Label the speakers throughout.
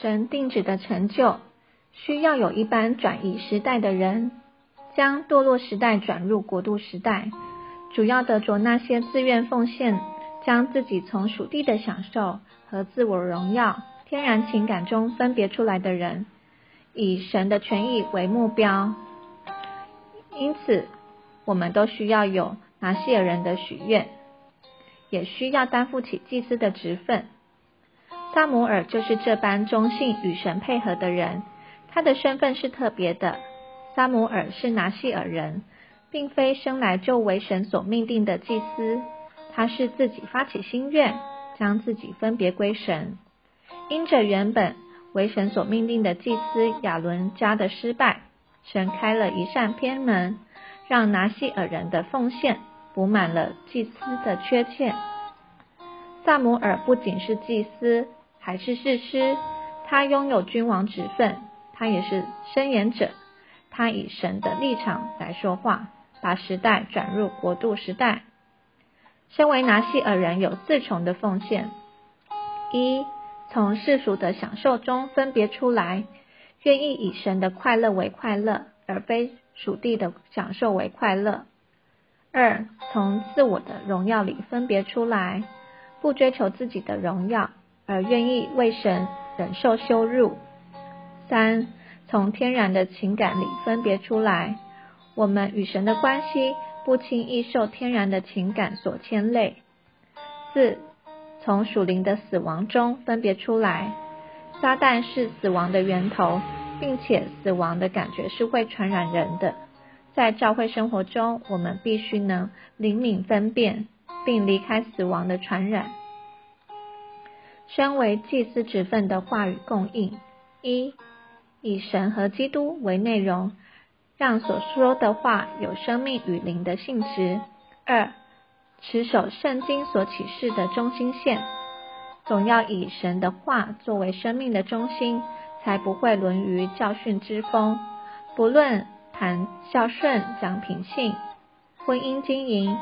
Speaker 1: 神定旨的成就，需要有一班转移时代的人，将堕落时代转入国度时代。主要的着那些自愿奉献，将自己从属地的享受和自我荣耀、天然情感中分别出来的人，以神的权益为目标。因此，我们都需要有拿西尔人的许愿，也需要担负起祭司的职分。萨姆尔就是这般忠信与神配合的人，他的身份是特别的。萨姆尔是拿西尔人。并非生来就为神所命定的祭司，他是自己发起心愿，将自己分别归神。因着原本为神所命定的祭司亚伦家的失败，神开了一扇偏门，让拿西尔人的奉献补满了祭司的缺欠。萨姆尔不仅是祭司，还是士师，他拥有君王职分，他也是申言者，他以神的立场来说话。把时代转入国度时代。身为拿西尔人，有四重的奉献：一、从世俗的享受中分别出来，愿意以神的快乐为快乐，而非属地的享受为快乐；二、从自我的荣耀里分别出来，不追求自己的荣耀，而愿意为神忍受羞辱；三、从天然的情感里分别出来。我们与神的关系不轻易受天然的情感所牵累。四，从属灵的死亡中分别出来。撒旦是死亡的源头，并且死亡的感觉是会传染人的。在教会生活中，我们必须能灵敏分辨，并离开死亡的传染。身为祭司职分的话语供应：一，以神和基督为内容。让所说的话有生命与灵的性质。二，持守圣经所启示的中心线，总要以神的话作为生命的中心，才不会沦于教训之风。不论谈孝顺、讲品性、婚姻经营，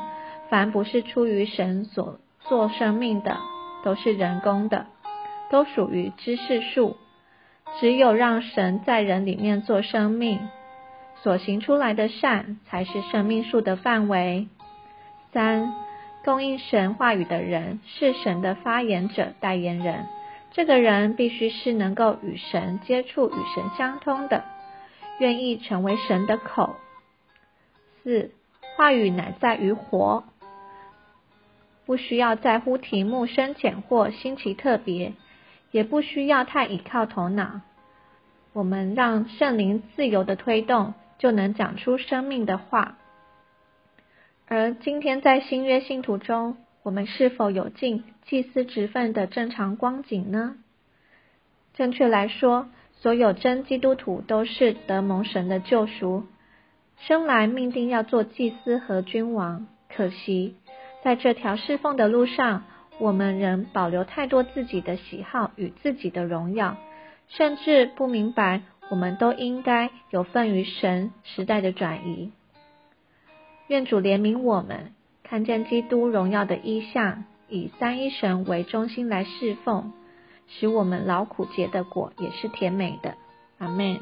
Speaker 1: 凡不是出于神所做生命的，都是人工的，都属于知识树。只有让神在人里面做生命。所行出来的善，才是生命树的范围。三，供应神话语的人是神的发言者、代言人。这个人必须是能够与神接触、与神相通的，愿意成为神的口。四，话语乃在于活，不需要在乎题目深浅或新奇特别，也不需要太倚靠头脑。我们让圣灵自由的推动。就能讲出生命的话。而今天在新约信徒中，我们是否有尽祭司职分的正常光景呢？正确来说，所有真基督徒都是得蒙神的救赎，生来命定要做祭司和君王。可惜，在这条侍奉的路上，我们仍保留太多自己的喜好与自己的荣耀，甚至不明白。我们都应该有份于神时代的转移。愿主怜悯我们，看见基督荣耀的意象，以三一神为中心来侍奉，使我们劳苦结的果也是甜美的。阿门。